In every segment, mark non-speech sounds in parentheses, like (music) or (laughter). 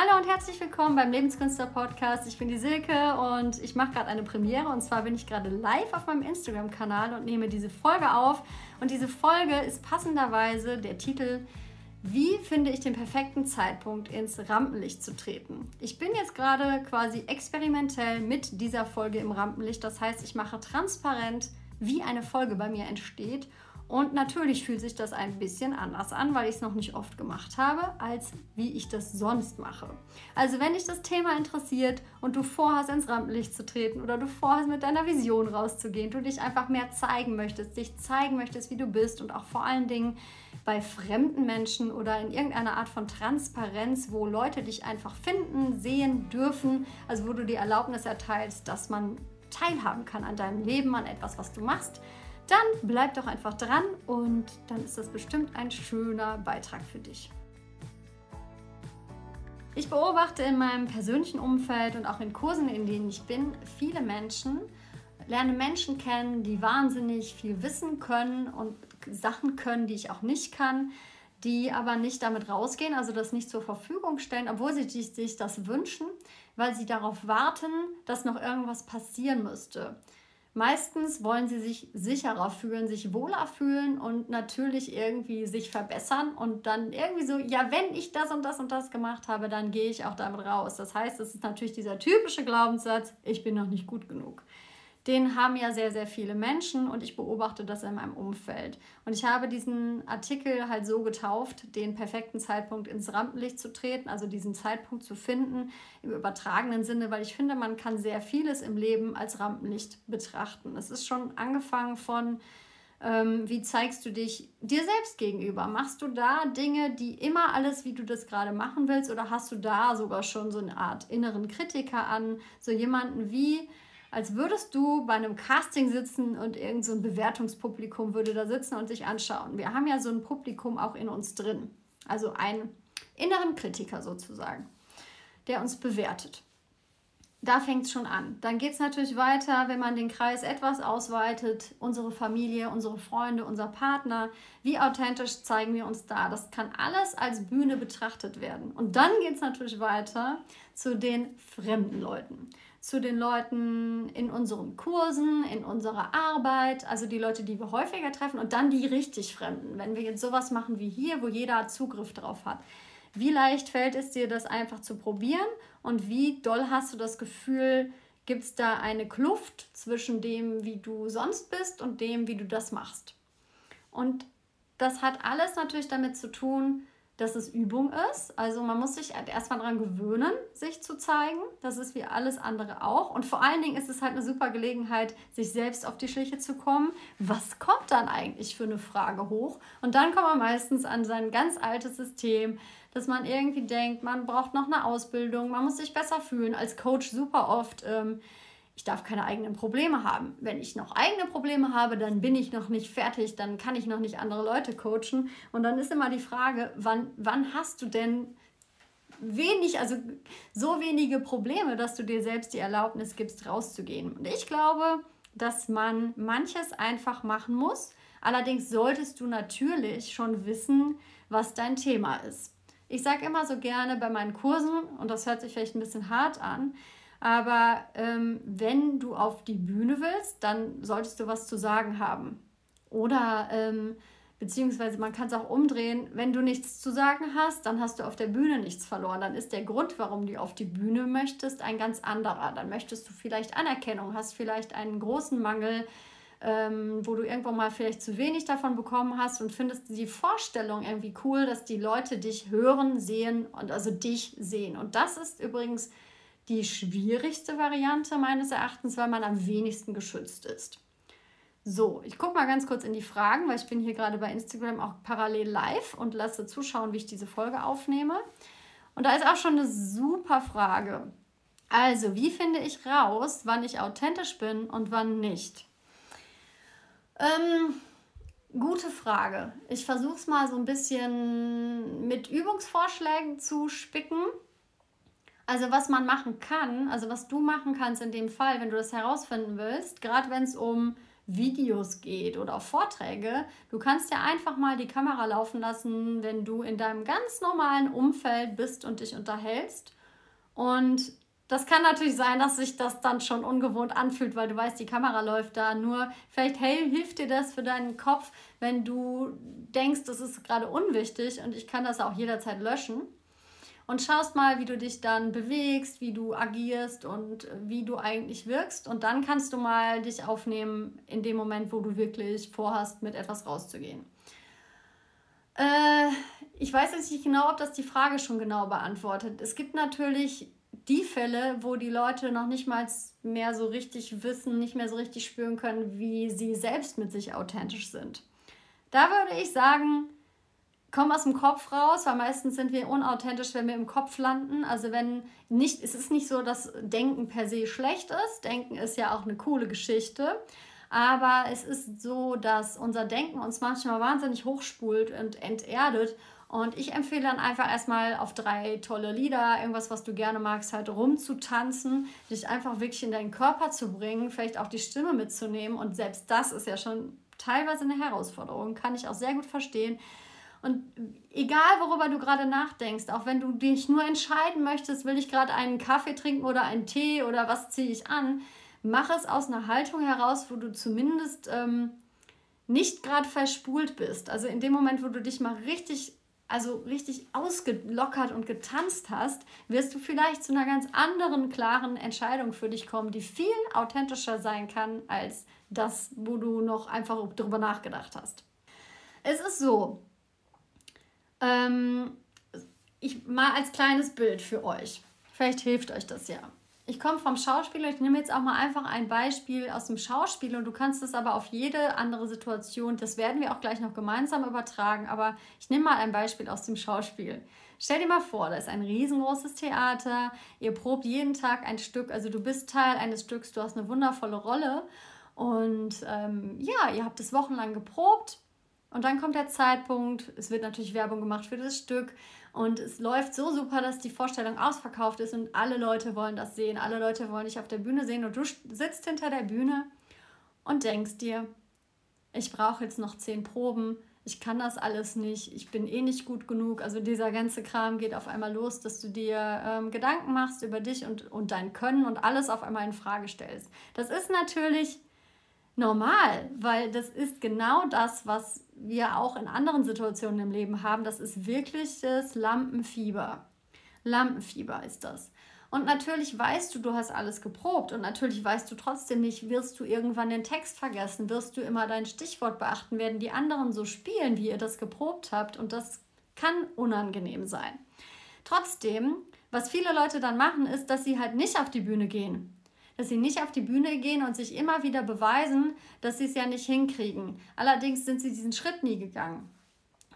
Hallo und herzlich willkommen beim Lebenskünstler Podcast. Ich bin die Silke und ich mache gerade eine Premiere und zwar bin ich gerade live auf meinem Instagram-Kanal und nehme diese Folge auf. Und diese Folge ist passenderweise der Titel Wie finde ich den perfekten Zeitpunkt ins Rampenlicht zu treten? Ich bin jetzt gerade quasi experimentell mit dieser Folge im Rampenlicht. Das heißt, ich mache transparent, wie eine Folge bei mir entsteht und natürlich fühlt sich das ein bisschen anders an, weil ich es noch nicht oft gemacht habe, als wie ich das sonst mache. Also wenn dich das Thema interessiert und du vorhast, ins Rampenlicht zu treten oder du vorhast, mit deiner Vision rauszugehen, du dich einfach mehr zeigen möchtest, dich zeigen möchtest, wie du bist und auch vor allen Dingen bei fremden Menschen oder in irgendeiner Art von Transparenz, wo Leute dich einfach finden, sehen dürfen, also wo du die Erlaubnis erteilst, dass man teilhaben kann an deinem Leben, an etwas, was du machst, dann bleib doch einfach dran und dann ist das bestimmt ein schöner Beitrag für dich. Ich beobachte in meinem persönlichen Umfeld und auch in Kursen, in denen ich bin, viele Menschen, lerne Menschen kennen, die wahnsinnig viel wissen können und Sachen können, die ich auch nicht kann, die aber nicht damit rausgehen, also das nicht zur Verfügung stellen, obwohl sie sich das wünschen, weil sie darauf warten, dass noch irgendwas passieren müsste. Meistens wollen sie sich sicherer fühlen, sich wohler fühlen und natürlich irgendwie sich verbessern und dann irgendwie so, ja, wenn ich das und das und das gemacht habe, dann gehe ich auch damit raus. Das heißt, es ist natürlich dieser typische Glaubenssatz, ich bin noch nicht gut genug den haben ja sehr, sehr viele Menschen und ich beobachte das in meinem Umfeld. Und ich habe diesen Artikel halt so getauft, den perfekten Zeitpunkt ins Rampenlicht zu treten, also diesen Zeitpunkt zu finden im übertragenen Sinne, weil ich finde, man kann sehr vieles im Leben als Rampenlicht betrachten. Es ist schon angefangen von, ähm, wie zeigst du dich dir selbst gegenüber? Machst du da Dinge, die immer alles, wie du das gerade machen willst, oder hast du da sogar schon so eine Art inneren Kritiker an, so jemanden wie als würdest du bei einem Casting sitzen und irgend so Bewertungspublikum würde da sitzen und sich anschauen. Wir haben ja so ein Publikum auch in uns drin. Also einen inneren Kritiker sozusagen, der uns bewertet. Da fängt es schon an. Dann geht es natürlich weiter, wenn man den Kreis etwas ausweitet. Unsere Familie, unsere Freunde, unser Partner. Wie authentisch zeigen wir uns da? Das kann alles als Bühne betrachtet werden. Und dann geht es natürlich weiter zu den fremden Leuten zu den Leuten in unseren Kursen, in unserer Arbeit, also die Leute, die wir häufiger treffen und dann die richtig Fremden. Wenn wir jetzt sowas machen wie hier, wo jeder Zugriff drauf hat. Wie leicht fällt es dir, das einfach zu probieren und wie doll hast du das Gefühl, gibt es da eine Kluft zwischen dem, wie du sonst bist und dem, wie du das machst? Und das hat alles natürlich damit zu tun, dass es Übung ist. Also man muss sich halt erstmal daran gewöhnen, sich zu zeigen. Das ist wie alles andere auch. Und vor allen Dingen ist es halt eine super Gelegenheit, sich selbst auf die Schliche zu kommen. Was kommt dann eigentlich für eine Frage hoch? Und dann kommt man meistens an sein ganz altes System, dass man irgendwie denkt, man braucht noch eine Ausbildung, man muss sich besser fühlen. Als Coach super oft. Ähm, ich darf keine eigenen Probleme haben. Wenn ich noch eigene Probleme habe, dann bin ich noch nicht fertig, dann kann ich noch nicht andere Leute coachen. Und dann ist immer die Frage, wann, wann hast du denn wenig, also so wenige Probleme, dass du dir selbst die Erlaubnis gibst, rauszugehen. Und ich glaube, dass man manches einfach machen muss. Allerdings solltest du natürlich schon wissen, was dein Thema ist. Ich sage immer so gerne bei meinen Kursen, und das hört sich vielleicht ein bisschen hart an, aber ähm, wenn du auf die Bühne willst, dann solltest du was zu sagen haben. Oder ähm, beziehungsweise man kann es auch umdrehen, wenn du nichts zu sagen hast, dann hast du auf der Bühne nichts verloren. Dann ist der Grund, warum du auf die Bühne möchtest, ein ganz anderer. Dann möchtest du vielleicht Anerkennung, hast vielleicht einen großen Mangel, ähm, wo du irgendwann mal vielleicht zu wenig davon bekommen hast und findest die Vorstellung irgendwie cool, dass die Leute dich hören, sehen und also dich sehen. Und das ist übrigens die schwierigste Variante meines Erachtens, weil man am wenigsten geschützt ist. So, ich gucke mal ganz kurz in die Fragen, weil ich bin hier gerade bei Instagram auch parallel live und lasse zuschauen, wie ich diese Folge aufnehme. Und da ist auch schon eine super Frage. Also, wie finde ich raus, wann ich authentisch bin und wann nicht? Ähm, gute Frage. Ich versuche es mal so ein bisschen mit Übungsvorschlägen zu spicken. Also was man machen kann, also was du machen kannst in dem Fall, wenn du das herausfinden willst, gerade wenn es um Videos geht oder Vorträge. Du kannst ja einfach mal die Kamera laufen lassen, wenn du in deinem ganz normalen Umfeld bist und dich unterhältst. Und das kann natürlich sein, dass sich das dann schon ungewohnt anfühlt, weil du weißt, die Kamera läuft da. Nur vielleicht hey, hilft dir das für deinen Kopf, wenn du denkst, das ist gerade unwichtig und ich kann das auch jederzeit löschen. Und schaust mal, wie du dich dann bewegst, wie du agierst und wie du eigentlich wirkst. Und dann kannst du mal dich aufnehmen in dem Moment, wo du wirklich vorhast, mit etwas rauszugehen. Äh, ich weiß jetzt nicht genau, ob das die Frage schon genau beantwortet. Es gibt natürlich die Fälle, wo die Leute noch nicht mal mehr so richtig wissen, nicht mehr so richtig spüren können, wie sie selbst mit sich authentisch sind. Da würde ich sagen, komm aus dem Kopf raus, weil meistens sind wir unauthentisch, wenn wir im Kopf landen. Also wenn nicht, es ist nicht so, dass Denken per se schlecht ist. Denken ist ja auch eine coole Geschichte. Aber es ist so, dass unser Denken uns manchmal wahnsinnig hochspult und enterdet und ich empfehle dann einfach erstmal auf drei tolle Lieder, irgendwas, was du gerne magst, halt rumzutanzen, dich einfach wirklich in deinen Körper zu bringen, vielleicht auch die Stimme mitzunehmen. Und selbst das ist ja schon teilweise eine Herausforderung, kann ich auch sehr gut verstehen. Und egal, worüber du gerade nachdenkst, auch wenn du dich nur entscheiden möchtest, will ich gerade einen Kaffee trinken oder einen Tee oder was ziehe ich an, mach es aus einer Haltung heraus, wo du zumindest ähm, nicht gerade verspult bist. Also in dem Moment, wo du dich mal richtig also richtig ausgelockert und getanzt hast, wirst du vielleicht zu einer ganz anderen, klaren Entscheidung für dich kommen, die viel authentischer sein kann als das, wo du noch einfach drüber nachgedacht hast. Es ist so, ähm, ich mal als kleines Bild für euch. Vielleicht hilft euch das ja ich komme vom Schauspiel und ich nehme jetzt auch mal einfach ein Beispiel aus dem Schauspiel und du kannst es aber auf jede andere Situation, das werden wir auch gleich noch gemeinsam übertragen, aber ich nehme mal ein Beispiel aus dem Schauspiel. Stell dir mal vor, da ist ein riesengroßes Theater, ihr probt jeden Tag ein Stück, also du bist Teil eines Stücks, du hast eine wundervolle Rolle und ähm, ja, ihr habt es wochenlang geprobt und dann kommt der Zeitpunkt, es wird natürlich Werbung gemacht für das Stück und es läuft so super, dass die Vorstellung ausverkauft ist und alle Leute wollen das sehen. Alle Leute wollen dich auf der Bühne sehen und du sitzt hinter der Bühne und denkst dir, ich brauche jetzt noch zehn Proben, ich kann das alles nicht, ich bin eh nicht gut genug. Also dieser ganze Kram geht auf einmal los, dass du dir ähm, Gedanken machst über dich und, und dein Können und alles auf einmal in Frage stellst. Das ist natürlich normal, weil das ist genau das, was wir auch in anderen Situationen im Leben haben. Das ist wirkliches Lampenfieber. Lampenfieber ist das. Und natürlich weißt du, du hast alles geprobt und natürlich weißt du trotzdem nicht, wirst du irgendwann den Text vergessen, wirst du immer dein Stichwort beachten, werden die anderen so spielen, wie ihr das geprobt habt und das kann unangenehm sein. Trotzdem, was viele Leute dann machen, ist, dass sie halt nicht auf die Bühne gehen dass sie nicht auf die Bühne gehen und sich immer wieder beweisen, dass sie es ja nicht hinkriegen. Allerdings sind sie diesen Schritt nie gegangen.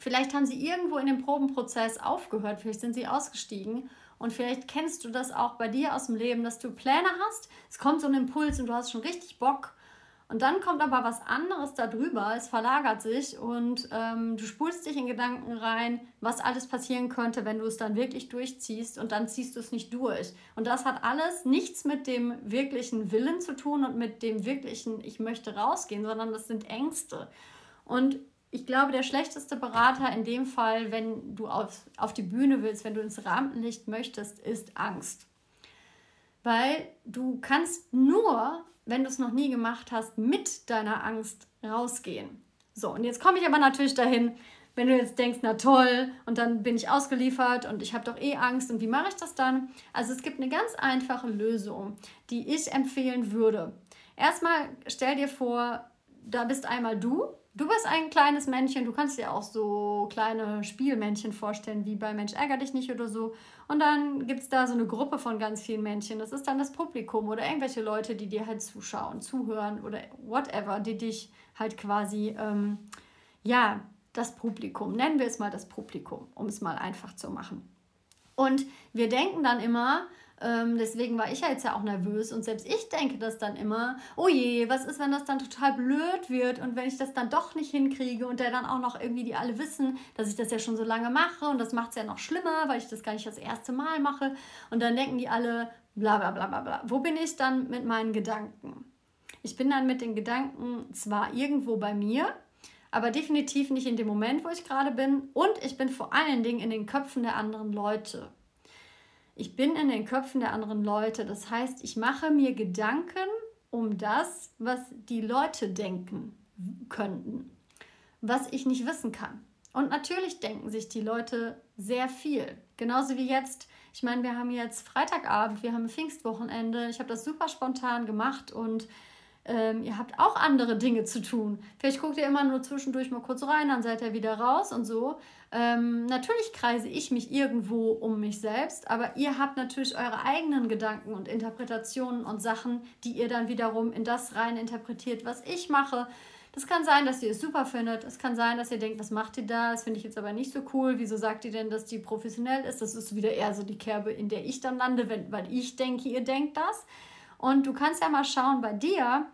Vielleicht haben sie irgendwo in dem Probenprozess aufgehört, vielleicht sind sie ausgestiegen und vielleicht kennst du das auch bei dir aus dem Leben, dass du Pläne hast, es kommt so ein Impuls und du hast schon richtig Bock und dann kommt aber was anderes darüber, es verlagert sich und ähm, du spulst dich in Gedanken rein, was alles passieren könnte, wenn du es dann wirklich durchziehst und dann ziehst du es nicht durch. Und das hat alles nichts mit dem wirklichen Willen zu tun und mit dem wirklichen, ich möchte rausgehen, sondern das sind Ängste. Und ich glaube, der schlechteste Berater in dem Fall, wenn du auf, auf die Bühne willst, wenn du ins Rampenlicht möchtest, ist Angst. Weil du kannst nur wenn du es noch nie gemacht hast, mit deiner Angst rausgehen. So, und jetzt komme ich aber natürlich dahin, wenn du jetzt denkst, na toll, und dann bin ich ausgeliefert und ich habe doch eh Angst und wie mache ich das dann? Also es gibt eine ganz einfache Lösung, die ich empfehlen würde. Erstmal stell dir vor, da bist einmal du Du bist ein kleines Männchen, du kannst dir auch so kleine Spielmännchen vorstellen, wie bei Mensch ärger dich nicht oder so. Und dann gibt es da so eine Gruppe von ganz vielen Männchen. Das ist dann das Publikum oder irgendwelche Leute, die dir halt zuschauen, zuhören oder whatever, die dich halt quasi, ähm, ja, das Publikum, nennen wir es mal das Publikum, um es mal einfach zu machen. Und wir denken dann immer, ähm, deswegen war ich ja jetzt ja auch nervös und selbst ich denke das dann immer, oh je, was ist, wenn das dann total blöd wird und wenn ich das dann doch nicht hinkriege und der dann auch noch irgendwie die alle wissen, dass ich das ja schon so lange mache und das macht es ja noch schlimmer, weil ich das gar nicht das erste Mal mache und dann denken die alle, bla bla bla bla bla. Wo bin ich dann mit meinen Gedanken? Ich bin dann mit den Gedanken zwar irgendwo bei mir, aber definitiv nicht in dem Moment, wo ich gerade bin. Und ich bin vor allen Dingen in den Köpfen der anderen Leute. Ich bin in den Köpfen der anderen Leute. Das heißt, ich mache mir Gedanken um das, was die Leute denken könnten, was ich nicht wissen kann. Und natürlich denken sich die Leute sehr viel. Genauso wie jetzt. Ich meine, wir haben jetzt Freitagabend, wir haben Pfingstwochenende. Ich habe das super spontan gemacht und ähm, ihr habt auch andere Dinge zu tun. Vielleicht guckt ihr immer nur zwischendurch mal kurz rein, dann seid ihr wieder raus und so. Ähm, natürlich kreise ich mich irgendwo um mich selbst, aber ihr habt natürlich eure eigenen Gedanken und Interpretationen und Sachen, die ihr dann wiederum in das rein interpretiert, was ich mache. Das kann sein, dass ihr es super findet. Es kann sein, dass ihr denkt, was macht ihr da? Das finde ich jetzt aber nicht so cool. Wieso sagt ihr denn, dass die professionell ist? Das ist wieder eher so die Kerbe, in der ich dann lande, wenn, weil ich denke, ihr denkt das. Und du kannst ja mal schauen bei dir,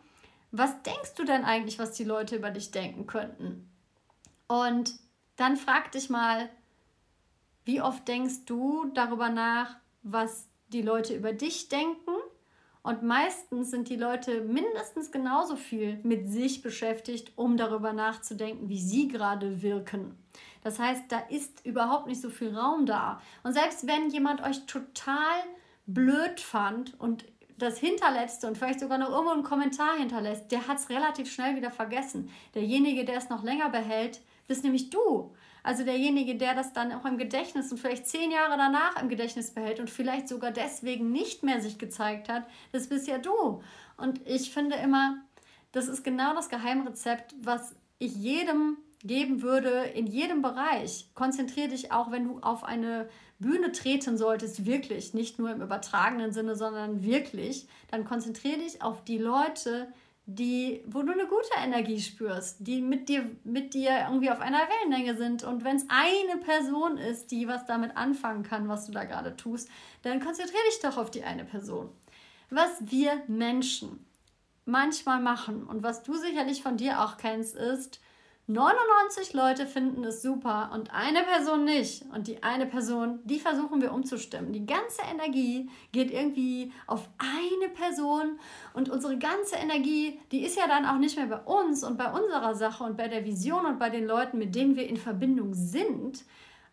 was denkst du denn eigentlich, was die Leute über dich denken könnten? Und dann frag dich mal, wie oft denkst du darüber nach, was die Leute über dich denken? Und meistens sind die Leute mindestens genauso viel mit sich beschäftigt, um darüber nachzudenken, wie sie gerade wirken. Das heißt, da ist überhaupt nicht so viel Raum da. Und selbst wenn jemand euch total blöd fand und das hinterletzte und vielleicht sogar noch irgendwo einen Kommentar hinterlässt, der hat es relativ schnell wieder vergessen. Derjenige, der es noch länger behält, bist nämlich du. Also derjenige, der das dann auch im Gedächtnis und vielleicht zehn Jahre danach im Gedächtnis behält und vielleicht sogar deswegen nicht mehr sich gezeigt hat, das bist ja du. Und ich finde immer, das ist genau das Geheimrezept, was ich jedem geben würde in jedem Bereich. Konzentriere dich auch, wenn du auf eine Bühne treten solltest, wirklich, nicht nur im übertragenen Sinne, sondern wirklich, dann konzentriere dich auf die Leute, die, wo du eine gute Energie spürst, die mit dir, mit dir irgendwie auf einer Wellenlänge sind. Und wenn es eine Person ist, die was damit anfangen kann, was du da gerade tust, dann konzentriere dich doch auf die eine Person. Was wir Menschen manchmal machen und was du sicherlich von dir auch kennst, ist, 99 Leute finden es super und eine Person nicht. Und die eine Person, die versuchen wir umzustimmen. Die ganze Energie geht irgendwie auf eine Person und unsere ganze Energie, die ist ja dann auch nicht mehr bei uns und bei unserer Sache und bei der Vision und bei den Leuten, mit denen wir in Verbindung sind.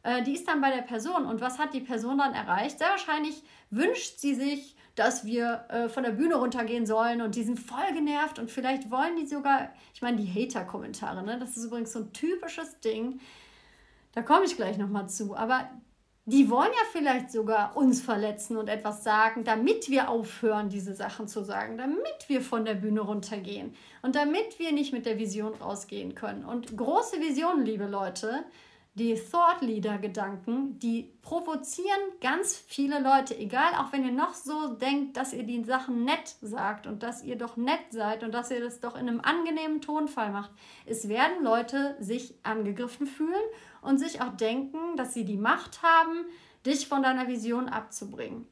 Äh, die ist dann bei der Person. Und was hat die Person dann erreicht? Sehr wahrscheinlich wünscht sie sich, dass wir äh, von der Bühne runtergehen sollen und die sind voll genervt und vielleicht wollen die sogar, ich meine, die Hater-Kommentare, ne? das ist übrigens so ein typisches Ding, da komme ich gleich nochmal zu, aber die wollen ja vielleicht sogar uns verletzen und etwas sagen, damit wir aufhören, diese Sachen zu sagen, damit wir von der Bühne runtergehen und damit wir nicht mit der Vision rausgehen können. Und große Visionen, liebe Leute, die Thought Leader Gedanken, die provozieren ganz viele Leute, egal, auch wenn ihr noch so denkt, dass ihr die Sachen nett sagt und dass ihr doch nett seid und dass ihr das doch in einem angenehmen Tonfall macht. Es werden Leute sich angegriffen fühlen und sich auch denken, dass sie die Macht haben, dich von deiner Vision abzubringen.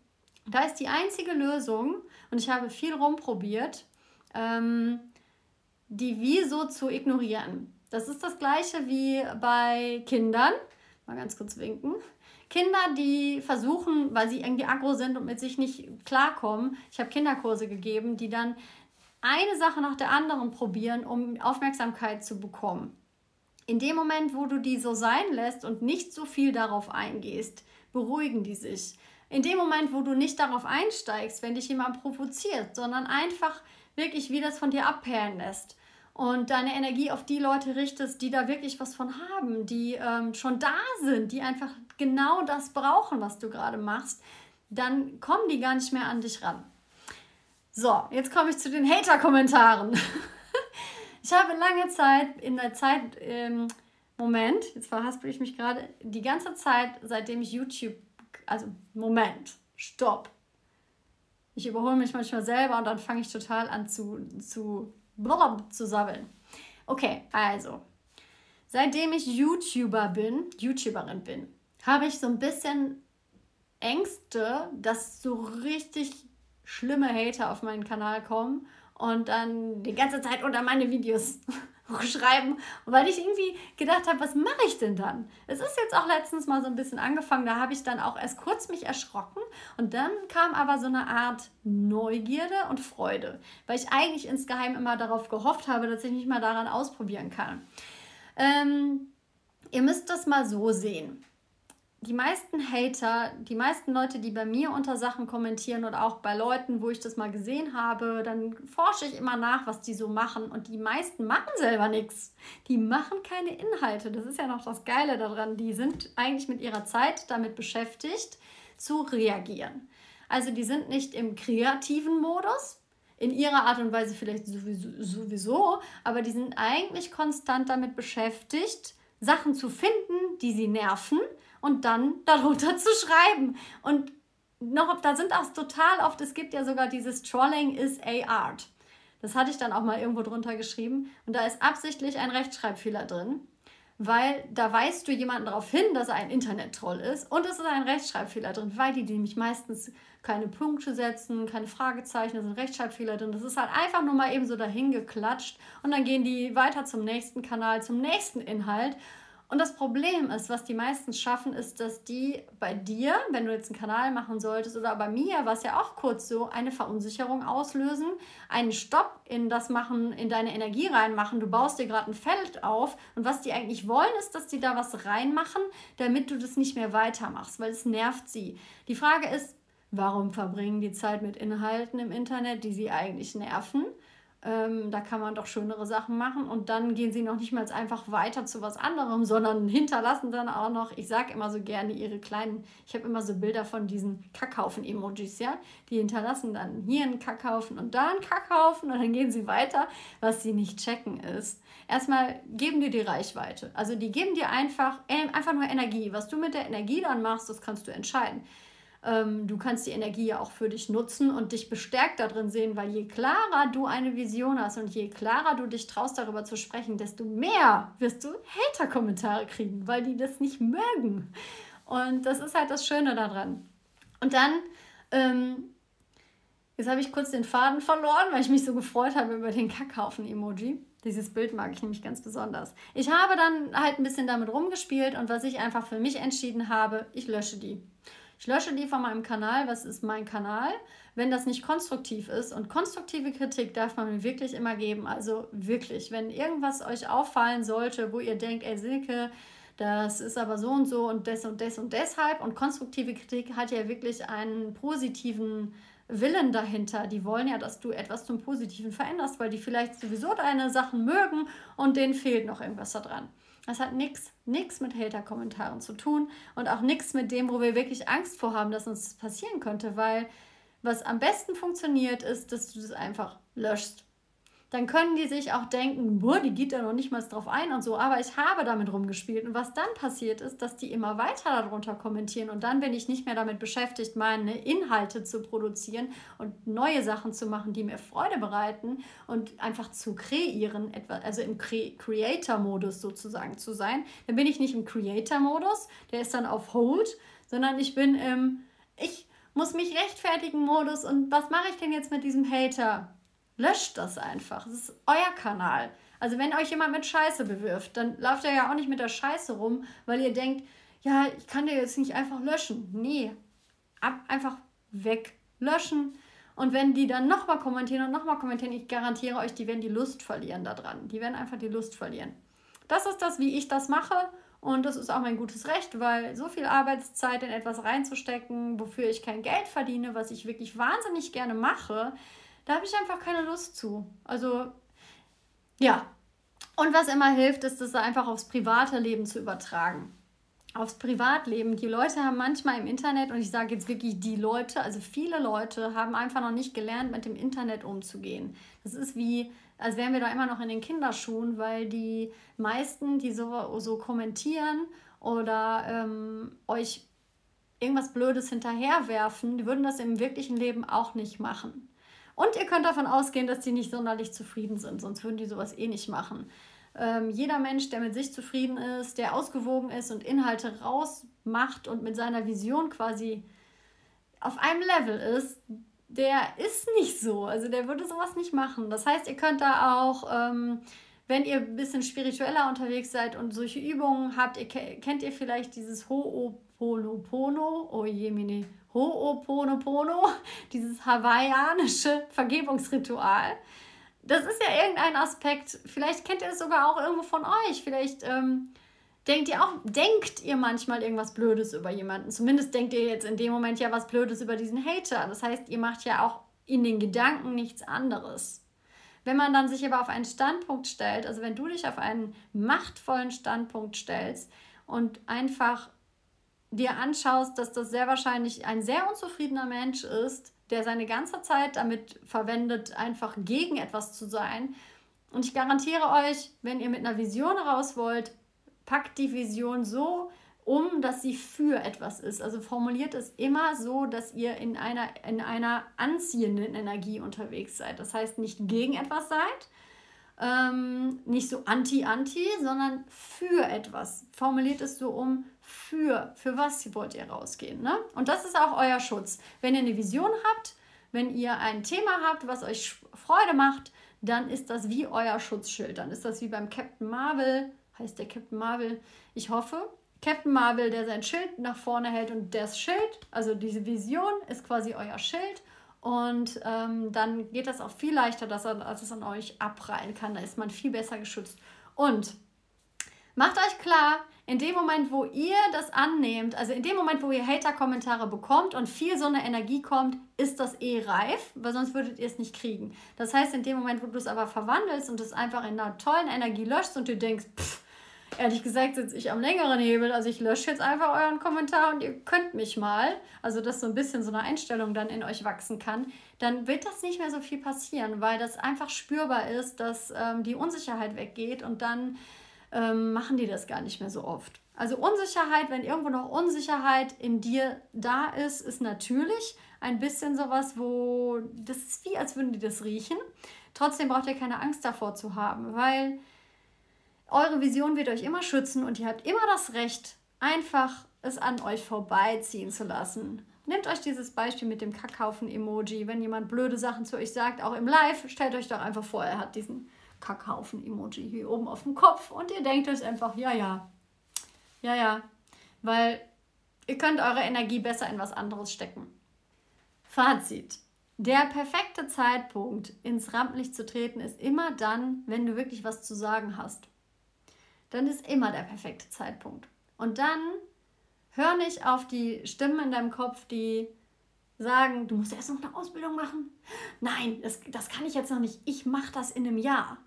Da ist die einzige Lösung, und ich habe viel rumprobiert, ähm, die Wieso zu ignorieren. Das ist das gleiche wie bei Kindern. Mal ganz kurz winken. Kinder, die versuchen, weil sie irgendwie aggro sind und mit sich nicht klarkommen. Ich habe Kinderkurse gegeben, die dann eine Sache nach der anderen probieren, um Aufmerksamkeit zu bekommen. In dem Moment, wo du die so sein lässt und nicht so viel darauf eingehst, beruhigen die sich. In dem Moment, wo du nicht darauf einsteigst, wenn dich jemand provoziert, sondern einfach wirklich wie das von dir abperlen lässt und deine Energie auf die Leute richtest, die da wirklich was von haben, die ähm, schon da sind, die einfach genau das brauchen, was du gerade machst, dann kommen die gar nicht mehr an dich ran. So, jetzt komme ich zu den Hater-Kommentaren. (laughs) ich habe lange Zeit in der Zeit, ähm, Moment, jetzt verhaspel ich mich gerade, die ganze Zeit, seitdem ich YouTube, also Moment, stopp. Ich überhole mich manchmal selber und dann fange ich total an zu, zu blub zu sabbeln. Okay, also, seitdem ich YouTuber bin, YouTuberin bin, habe ich so ein bisschen Ängste, dass so richtig schlimme Hater auf meinen Kanal kommen und dann die ganze Zeit unter meine Videos schreiben, weil ich irgendwie gedacht habe, was mache ich denn dann? Es ist jetzt auch letztens mal so ein bisschen angefangen, da habe ich dann auch erst kurz mich erschrocken und dann kam aber so eine Art Neugierde und Freude, weil ich eigentlich insgeheim immer darauf gehofft habe, dass ich mich mal daran ausprobieren kann. Ähm, ihr müsst das mal so sehen die meisten Hater, die meisten Leute, die bei mir unter Sachen kommentieren oder auch bei Leuten, wo ich das mal gesehen habe, dann forsche ich immer nach, was die so machen. Und die meisten machen selber nichts. Die machen keine Inhalte. Das ist ja noch das Geile daran. Die sind eigentlich mit ihrer Zeit damit beschäftigt, zu reagieren. Also die sind nicht im kreativen Modus, in ihrer Art und Weise vielleicht sowieso, sowieso aber die sind eigentlich konstant damit beschäftigt, Sachen zu finden, die sie nerven und dann darunter (laughs) zu schreiben. Und noch, da sind auch total oft, es gibt ja sogar dieses Trolling is a art. Das hatte ich dann auch mal irgendwo drunter geschrieben. Und da ist absichtlich ein Rechtschreibfehler drin, weil da weist du jemanden darauf hin, dass er ein Internet-Troll ist. Und es ist ein Rechtschreibfehler drin, weil die nämlich meistens keine Punkte setzen, keine Fragezeichen, da sind Rechtschreibfehler drin. Das ist halt einfach nur mal eben so dahin geklatscht. Und dann gehen die weiter zum nächsten Kanal, zum nächsten Inhalt. Und das Problem ist, was die meisten schaffen, ist, dass die bei dir, wenn du jetzt einen Kanal machen solltest, oder bei mir, was ja auch kurz so, eine Verunsicherung auslösen, einen Stopp in das Machen, in deine Energie reinmachen. Du baust dir gerade ein Feld auf und was die eigentlich wollen, ist, dass die da was reinmachen, damit du das nicht mehr weitermachst, weil es nervt sie. Die Frage ist, warum verbringen die Zeit mit Inhalten im Internet, die sie eigentlich nerven? Ähm, da kann man doch schönere Sachen machen. Und dann gehen sie noch nicht mal einfach weiter zu was anderem, sondern hinterlassen dann auch noch, ich sage immer so gerne, ihre kleinen, ich habe immer so Bilder von diesen Kackhaufen-Emojis, ja. Die hinterlassen dann hier einen Kackhaufen und da einen Kackhaufen und dann gehen sie weiter. Was sie nicht checken ist, erstmal geben dir die Reichweite. Also die geben dir einfach, äh, einfach nur Energie. Was du mit der Energie dann machst, das kannst du entscheiden. Ähm, du kannst die Energie ja auch für dich nutzen und dich bestärkt darin sehen, weil je klarer du eine Vision hast und je klarer du dich traust, darüber zu sprechen, desto mehr wirst du Hater-Kommentare kriegen, weil die das nicht mögen. Und das ist halt das Schöne daran. Und dann, ähm, jetzt habe ich kurz den Faden verloren, weil ich mich so gefreut habe über den Kackhaufen-Emoji. Dieses Bild mag ich nämlich ganz besonders. Ich habe dann halt ein bisschen damit rumgespielt und was ich einfach für mich entschieden habe, ich lösche die. Ich lösche die von meinem Kanal. Was ist mein Kanal? Wenn das nicht konstruktiv ist und konstruktive Kritik darf man mir wirklich immer geben. Also wirklich, wenn irgendwas euch auffallen sollte, wo ihr denkt, ey Silke, das ist aber so und so und das und das und deshalb. Und konstruktive Kritik hat ja wirklich einen positiven Willen dahinter. Die wollen ja, dass du etwas zum Positiven veränderst, weil die vielleicht sowieso deine Sachen mögen und denen fehlt noch irgendwas daran. Das hat nichts, nichts mit Hater-Kommentaren zu tun und auch nichts mit dem, wo wir wirklich Angst vor haben, dass uns das passieren könnte, weil was am besten funktioniert, ist, dass du das einfach löschst dann können die sich auch denken, boah, die geht da noch nicht mal drauf ein und so, aber ich habe damit rumgespielt. Und was dann passiert ist, dass die immer weiter darunter kommentieren und dann bin ich nicht mehr damit beschäftigt, meine Inhalte zu produzieren und neue Sachen zu machen, die mir Freude bereiten und einfach zu kreieren, also im Creator-Modus sozusagen zu sein. Dann bin ich nicht im Creator-Modus, der ist dann auf Hold, sondern ich bin im, ich muss mich rechtfertigen Modus und was mache ich denn jetzt mit diesem Hater? Löscht das einfach. Das ist euer Kanal. Also wenn euch jemand mit Scheiße bewirft, dann lauft er ja auch nicht mit der Scheiße rum, weil ihr denkt, ja, ich kann dir jetzt nicht einfach löschen. Nee, ab, einfach weg. Löschen. Und wenn die dann nochmal kommentieren und nochmal kommentieren, ich garantiere euch, die werden die Lust verlieren daran. Die werden einfach die Lust verlieren. Das ist das, wie ich das mache. Und das ist auch mein gutes Recht, weil so viel Arbeitszeit in etwas reinzustecken, wofür ich kein Geld verdiene, was ich wirklich wahnsinnig gerne mache, da habe ich einfach keine Lust zu. Also, ja. Und was immer hilft, ist, das einfach aufs private Leben zu übertragen. Aufs Privatleben. Die Leute haben manchmal im Internet, und ich sage jetzt wirklich die Leute, also viele Leute haben einfach noch nicht gelernt, mit dem Internet umzugehen. Das ist wie, als wären wir da immer noch in den Kinderschuhen, weil die meisten, die so, so kommentieren oder ähm, euch irgendwas Blödes hinterherwerfen, die würden das im wirklichen Leben auch nicht machen. Und ihr könnt davon ausgehen, dass die nicht sonderlich zufrieden sind, sonst würden die sowas eh nicht machen. Ähm, jeder Mensch, der mit sich zufrieden ist, der ausgewogen ist und Inhalte rausmacht und mit seiner Vision quasi auf einem Level ist, der ist nicht so. Also der würde sowas nicht machen. Das heißt, ihr könnt da auch, ähm, wenn ihr ein bisschen spiritueller unterwegs seid und solche Übungen habt, ihr, kennt ihr vielleicht dieses Ho'oponopono, oh je, mini, Ho'oponopono, (laughs) dieses hawaiianische Vergebungsritual. Das ist ja irgendein Aspekt, vielleicht kennt ihr es sogar auch irgendwo von euch, vielleicht ähm, denkt ihr auch, denkt ihr manchmal irgendwas Blödes über jemanden. Zumindest denkt ihr jetzt in dem Moment ja was Blödes über diesen Hater. Das heißt, ihr macht ja auch in den Gedanken nichts anderes. Wenn man dann sich aber auf einen Standpunkt stellt, also wenn du dich auf einen machtvollen Standpunkt stellst und einfach dir anschaust, dass das sehr wahrscheinlich ein sehr unzufriedener Mensch ist, der seine ganze Zeit damit verwendet, einfach gegen etwas zu sein. Und ich garantiere euch, wenn ihr mit einer Vision raus wollt, packt die Vision so um, dass sie für etwas ist. Also formuliert es immer so, dass ihr in einer, in einer anziehenden Energie unterwegs seid. Das heißt, nicht gegen etwas seid, ähm, nicht so anti-anti, sondern für etwas. Formuliert es so um, für, für was wollt ihr rausgehen. Ne? Und das ist auch euer Schutz. Wenn ihr eine Vision habt, wenn ihr ein Thema habt, was euch Freude macht, dann ist das wie euer Schutzschild. Dann ist das wie beim Captain Marvel, heißt der Captain Marvel, ich hoffe, Captain Marvel, der sein Schild nach vorne hält und das Schild, also diese Vision, ist quasi euer Schild. Und ähm, dann geht das auch viel leichter, dass er, als es an euch abprallen kann. Da ist man viel besser geschützt. Und macht euch klar, in dem Moment, wo ihr das annehmt, also in dem Moment, wo ihr Hater-Kommentare bekommt und viel so eine Energie kommt, ist das eh reif, weil sonst würdet ihr es nicht kriegen. Das heißt, in dem Moment, wo du es aber verwandelst und es einfach in einer tollen Energie löschst und du denkst, pff, ehrlich gesagt sitze ich am längeren Hebel. Also ich lösche jetzt einfach euren Kommentar und ihr könnt mich mal. Also dass so ein bisschen so eine Einstellung dann in euch wachsen kann. Dann wird das nicht mehr so viel passieren, weil das einfach spürbar ist, dass ähm, die Unsicherheit weggeht und dann ähm, machen die das gar nicht mehr so oft. Also Unsicherheit, wenn irgendwo noch Unsicherheit in dir da ist, ist natürlich ein bisschen sowas, wo das ist wie, als würden die das riechen. Trotzdem braucht ihr keine Angst davor zu haben, weil eure Vision wird euch immer schützen und ihr habt immer das Recht, einfach es an euch vorbeiziehen zu lassen. Nehmt euch dieses Beispiel mit dem Kackhaufen-Emoji. Wenn jemand blöde Sachen zu euch sagt, auch im Live, stellt euch doch einfach vor, er hat diesen Kackhaufen-Emoji hier oben auf dem Kopf und ihr denkt euch einfach, ja, ja, ja, ja, weil ihr könnt eure Energie besser in was anderes stecken. Fazit. Der perfekte Zeitpunkt, ins Rampenlicht zu treten, ist immer dann, wenn du wirklich was zu sagen hast dann ist immer der perfekte Zeitpunkt. Und dann hör nicht auf die Stimmen in deinem Kopf, die sagen, du musst erst noch eine Ausbildung machen. Nein, das, das kann ich jetzt noch nicht. Ich mache das in einem Jahr.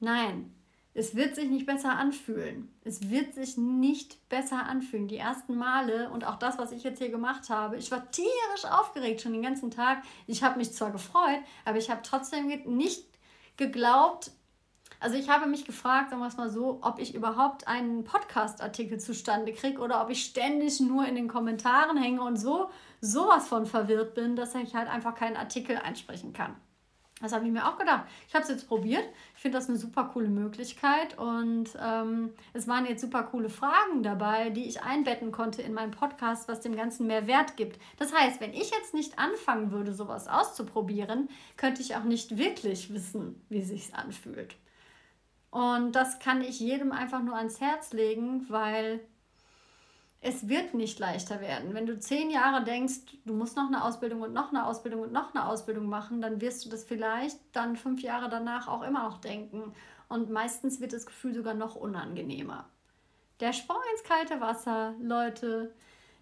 Nein, es wird sich nicht besser anfühlen. Es wird sich nicht besser anfühlen. Die ersten Male und auch das, was ich jetzt hier gemacht habe, ich war tierisch aufgeregt schon den ganzen Tag. Ich habe mich zwar gefreut, aber ich habe trotzdem nicht geglaubt, also ich habe mich gefragt, sagen wir es mal so, ob ich überhaupt einen Podcast-Artikel zustande kriege oder ob ich ständig nur in den Kommentaren hänge und so sowas von verwirrt bin, dass ich halt einfach keinen Artikel einsprechen kann. Das habe ich mir auch gedacht. Ich habe es jetzt probiert. Ich finde das eine super coole Möglichkeit und ähm, es waren jetzt super coole Fragen dabei, die ich einbetten konnte in meinen Podcast, was dem Ganzen mehr Wert gibt. Das heißt, wenn ich jetzt nicht anfangen würde, sowas auszuprobieren, könnte ich auch nicht wirklich wissen, wie sich anfühlt. Und das kann ich jedem einfach nur ans Herz legen, weil es wird nicht leichter werden. Wenn du zehn Jahre denkst, du musst noch eine Ausbildung und noch eine Ausbildung und noch eine Ausbildung machen, dann wirst du das vielleicht dann fünf Jahre danach auch immer noch denken. Und meistens wird das Gefühl sogar noch unangenehmer. Der Sprung ins kalte Wasser, Leute,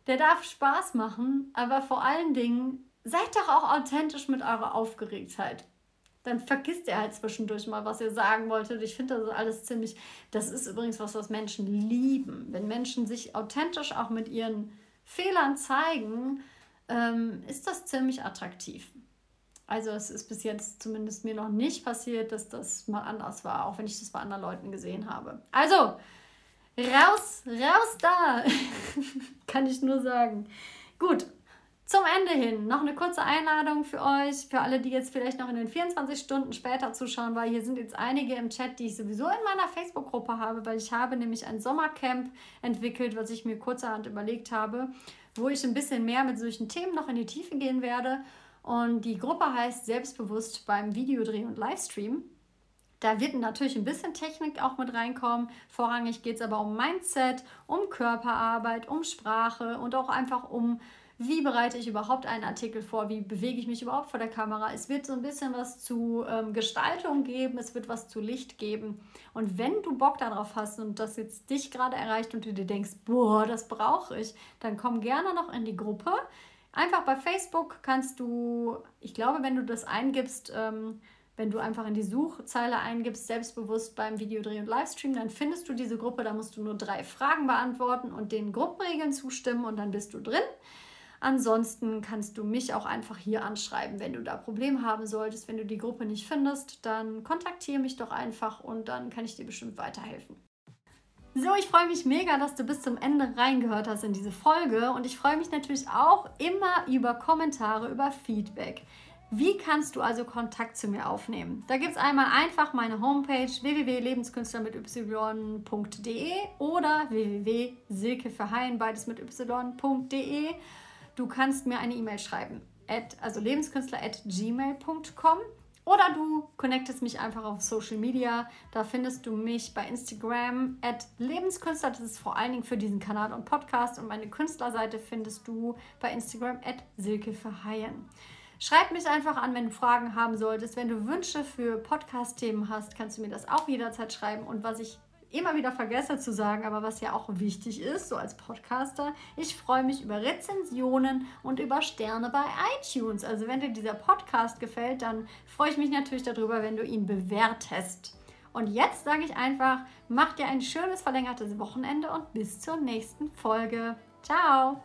der darf Spaß machen, aber vor allen Dingen seid doch auch authentisch mit eurer Aufgeregtheit dann vergisst ihr halt zwischendurch mal, was ihr sagen wolltet. Ich finde das alles ziemlich, das ist übrigens was, was Menschen lieben. Wenn Menschen sich authentisch auch mit ihren Fehlern zeigen, ähm, ist das ziemlich attraktiv. Also es ist bis jetzt zumindest mir noch nicht passiert, dass das mal anders war, auch wenn ich das bei anderen Leuten gesehen habe. Also, raus, raus da, (laughs) kann ich nur sagen. Gut, zum Ende hin noch eine kurze Einladung für euch, für alle, die jetzt vielleicht noch in den 24 Stunden später zuschauen, weil hier sind jetzt einige im Chat, die ich sowieso in meiner Facebook-Gruppe habe, weil ich habe nämlich ein Sommercamp entwickelt, was ich mir kurzerhand überlegt habe, wo ich ein bisschen mehr mit solchen Themen noch in die Tiefe gehen werde. Und die Gruppe heißt Selbstbewusst beim Videodreh und Livestream. Da wird natürlich ein bisschen Technik auch mit reinkommen. Vorrangig geht es aber um Mindset, um Körperarbeit, um Sprache und auch einfach um wie bereite ich überhaupt einen Artikel vor, wie bewege ich mich überhaupt vor der Kamera. Es wird so ein bisschen was zu ähm, Gestaltung geben, es wird was zu Licht geben. Und wenn du Bock darauf hast und das jetzt dich gerade erreicht und du dir denkst, boah, das brauche ich, dann komm gerne noch in die Gruppe. Einfach bei Facebook kannst du, ich glaube, wenn du das eingibst, ähm, wenn du einfach in die Suchzeile eingibst, selbstbewusst beim Videodreh und Livestream, dann findest du diese Gruppe. Da musst du nur drei Fragen beantworten und den Gruppenregeln zustimmen und dann bist du drin. Ansonsten kannst du mich auch einfach hier anschreiben, wenn du da Probleme haben solltest. Wenn du die Gruppe nicht findest, dann kontaktiere mich doch einfach und dann kann ich dir bestimmt weiterhelfen. So, ich freue mich mega, dass du bis zum Ende reingehört hast in diese Folge und ich freue mich natürlich auch immer über Kommentare, über Feedback. Wie kannst du also Kontakt zu mir aufnehmen? Da gibt es einmal einfach meine Homepage www.lebenskünstler mit y.de oder www.silkeverheyen, beides mit y.de Du kannst mir eine E-Mail schreiben, at, also lebenskünstler.gmail.com oder du connectest mich einfach auf Social Media. Da findest du mich bei Instagram at Lebenskünstler. Das ist vor allen Dingen für diesen Kanal und Podcast. Und meine Künstlerseite findest du bei Instagram at Silke Verheyen. Schreib mich einfach an, wenn du Fragen haben solltest. Wenn du Wünsche für Podcast-Themen hast, kannst du mir das auch jederzeit schreiben. Und was ich immer wieder vergesse zu sagen, aber was ja auch wichtig ist, so als Podcaster, ich freue mich über Rezensionen und über Sterne bei iTunes. Also wenn dir dieser Podcast gefällt, dann freue ich mich natürlich darüber, wenn du ihn bewertest. Und jetzt sage ich einfach, mach dir ein schönes verlängertes Wochenende und bis zur nächsten Folge. Ciao!